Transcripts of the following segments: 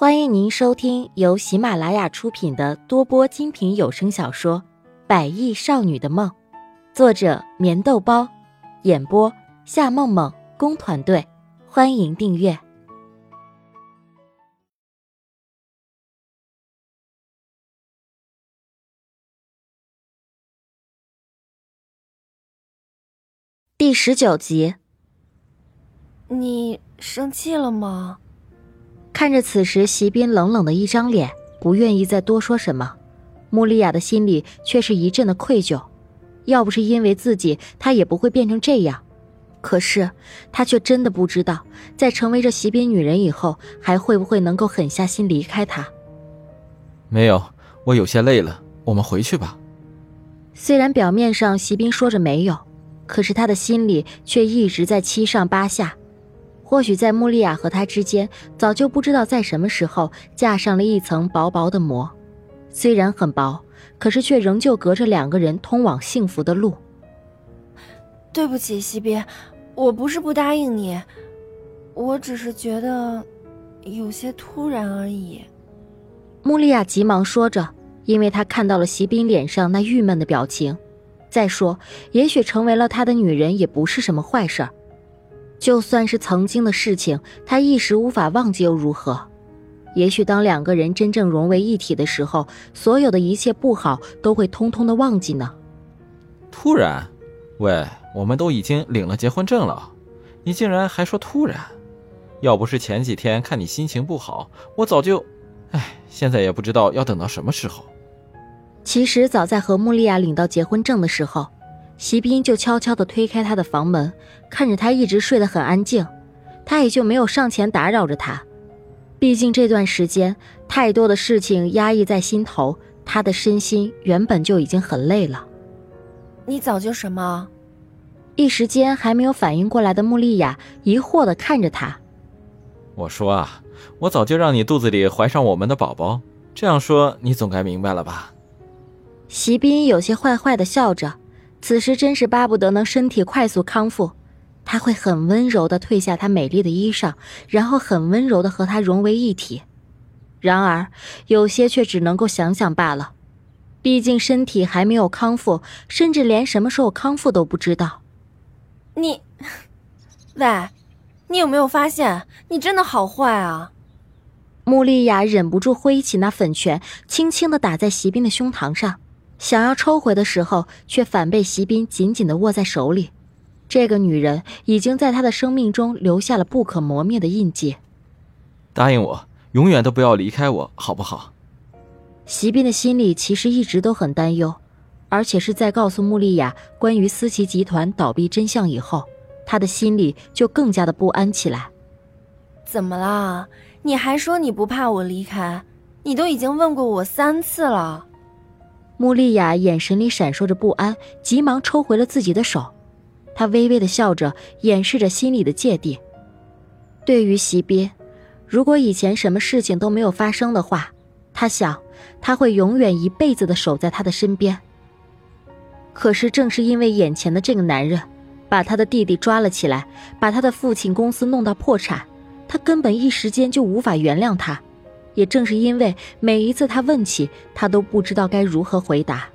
欢迎您收听由喜马拉雅出品的多播精品有声小说《百亿少女的梦》，作者：棉豆包，演播：夏梦梦工团队。欢迎订阅第十九集。你生气了吗？看着此时席斌冷冷的一张脸，不愿意再多说什么，穆丽亚的心里却是一阵的愧疚。要不是因为自己，她也不会变成这样。可是她却真的不知道，在成为这席斌女人以后，还会不会能够狠下心离开他。没有，我有些累了，我们回去吧。虽然表面上席斌说着没有，可是他的心里却一直在七上八下。或许在穆利亚和他之间，早就不知道在什么时候架上了一层薄薄的膜，虽然很薄，可是却仍旧隔着两个人通往幸福的路。对不起，西边，我不是不答应你，我只是觉得有些突然而已。穆利亚急忙说着，因为她看到了席斌脸上那郁闷的表情。再说，也许成为了他的女人也不是什么坏事儿。就算是曾经的事情，他一时无法忘记又如何？也许当两个人真正融为一体的时候，所有的一切不好都会通通的忘记呢。突然，喂，我们都已经领了结婚证了，你竟然还说突然？要不是前几天看你心情不好，我早就……哎，现在也不知道要等到什么时候。其实早在和穆丽亚领到结婚证的时候。席斌就悄悄地推开他的房门，看着他一直睡得很安静，他也就没有上前打扰着他。毕竟这段时间太多的事情压抑在心头，他的身心原本就已经很累了。你早就什么？一时间还没有反应过来的穆丽亚疑惑地看着他。我说啊，我早就让你肚子里怀上我们的宝宝，这样说你总该明白了吧？席斌有些坏坏的笑着。此时真是巴不得能身体快速康复，他会很温柔地褪下她美丽的衣裳，然后很温柔地和她融为一体。然而，有些却只能够想想罢了，毕竟身体还没有康复，甚至连什么时候康复都不知道。你，喂，你有没有发现，你真的好坏啊？穆丽亚忍不住挥起那粉拳，轻轻地打在席斌的胸膛上。想要抽回的时候，却反被席斌紧紧的握在手里。这个女人已经在他的生命中留下了不可磨灭的印记。答应我，永远都不要离开我，好不好？席斌的心里其实一直都很担忧，而且是在告诉穆丽亚关于思琪集团倒闭真相以后，他的心里就更加的不安起来。怎么啦？你还说你不怕我离开？你都已经问过我三次了。穆丽亚眼神里闪烁着不安，急忙抽回了自己的手。她微微的笑着，掩饰着心里的芥蒂。对于席斌，如果以前什么事情都没有发生的话，她想他会永远一辈子的守在他的身边。可是正是因为眼前的这个男人，把他的弟弟抓了起来，把他的父亲公司弄到破产，他根本一时间就无法原谅他。也正是因为每一次他问起，他都不知道该如何回答。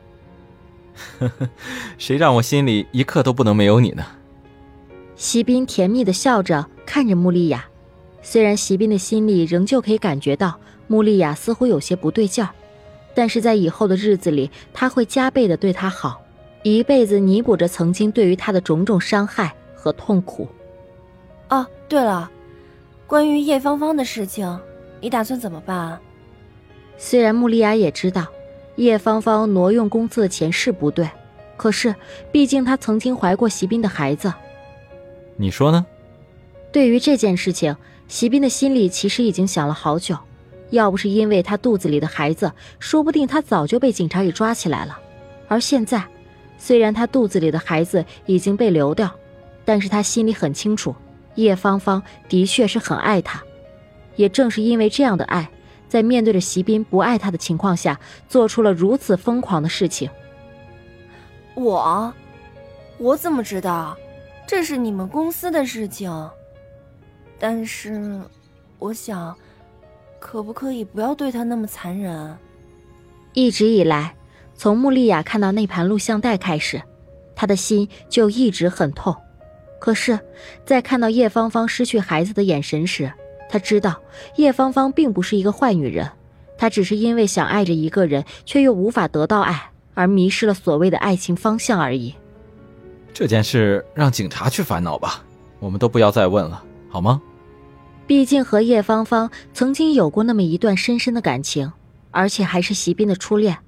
呵呵，谁让我心里一刻都不能没有你呢？席斌甜蜜的笑着看着穆丽亚，虽然席斌的心里仍旧可以感觉到穆丽亚似乎有些不对劲儿，但是在以后的日子里，他会加倍的对她好，一辈子弥补着曾经对于她的种种伤害和痛苦。哦，对了，关于叶芳芳的事情。你打算怎么办？虽然穆丽亚也知道叶芳芳挪用公司的钱是不对，可是毕竟她曾经怀过席斌的孩子。你说呢？对于这件事情，席斌的心里其实已经想了好久。要不是因为他肚子里的孩子，说不定他早就被警察给抓起来了。而现在，虽然他肚子里的孩子已经被流掉，但是他心里很清楚，叶芳芳的确是很爱他。也正是因为这样的爱，在面对着席斌不爱他的情况下，做出了如此疯狂的事情。我，我怎么知道？这是你们公司的事情。但是，我想，可不可以不要对他那么残忍？一直以来，从穆丽亚看到那盘录像带开始，她的心就一直很痛。可是，在看到叶芳芳失去孩子的眼神时，她知道叶芳芳并不是一个坏女人，她只是因为想爱着一个人，却又无法得到爱，而迷失了所谓的爱情方向而已。这件事让警察去烦恼吧，我们都不要再问了，好吗？毕竟和叶芳芳曾经有过那么一段深深的感情，而且还是席斌的初恋。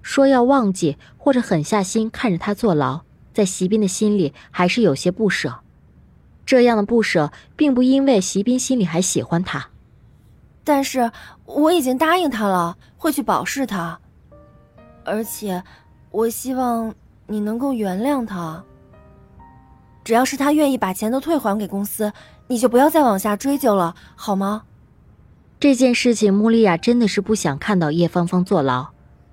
说要忘记或者狠下心看着他坐牢，在席斌的心里还是有些不舍。这样的不舍，并不因为席斌心里还喜欢他，但是我已经答应他了，会去保释他。而且，我希望你能够原谅他。只要是他愿意把钱都退还给公司。你就不要再往下追究了，好吗？这件事情，穆丽亚真的是不想看到叶芳芳坐牢，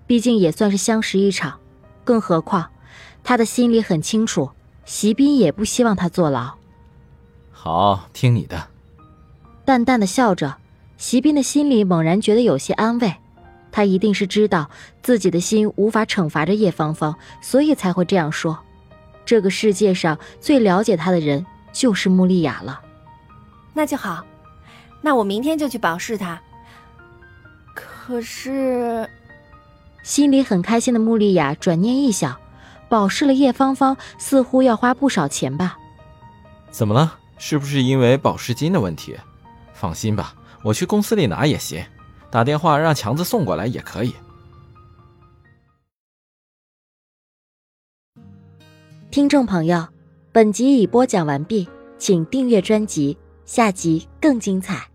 毕竟也算是相识一场。更何况，她的心里很清楚，席斌也不希望她坐牢。好，听你的。淡淡的笑着，席斌的心里猛然觉得有些安慰。他一定是知道自己的心无法惩罚着叶芳芳，所以才会这样说。这个世界上最了解他的人就是穆丽雅了。那就好，那我明天就去保释他。可是，心里很开心的穆丽雅转念一想，保释了叶芳芳，似乎要花不少钱吧？怎么了？是不是因为保释金的问题？放心吧，我去公司里拿也行，打电话让强子送过来也可以。听众朋友，本集已播讲完毕，请订阅专辑。下集更精彩。